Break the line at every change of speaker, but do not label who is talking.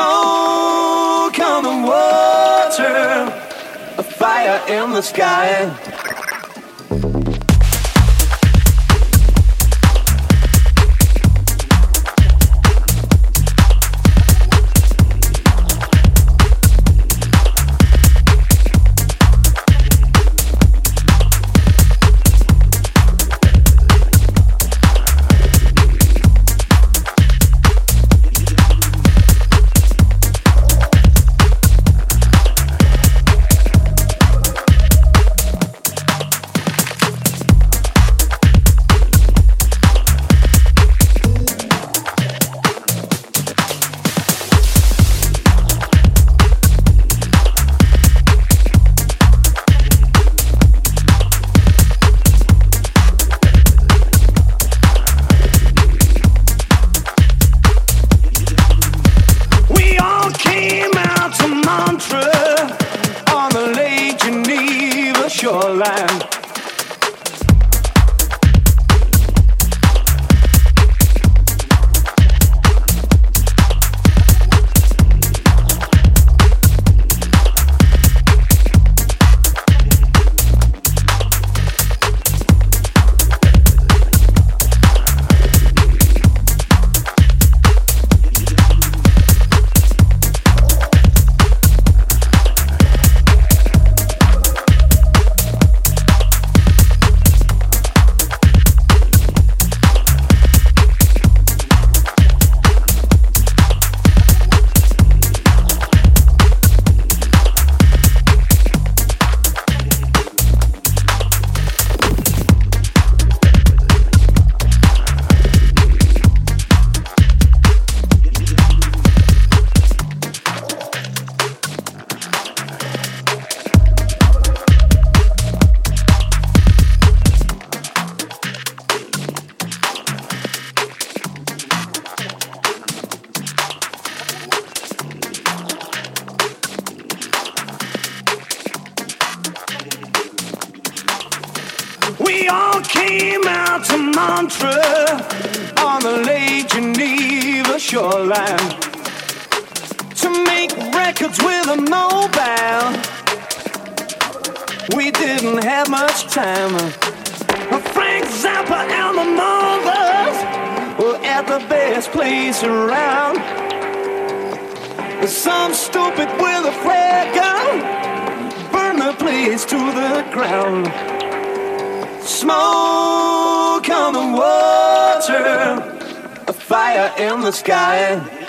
smoke on the water, a fire in the sky. We all came out to Montreux on the Lake Geneva shoreline to make records with a mobile. We didn't have much time. Frank Zappa and the Mothers were at the best place around. Some stupid with a flare gun burned the place to the ground. Smoke on the water, a fire in the sky.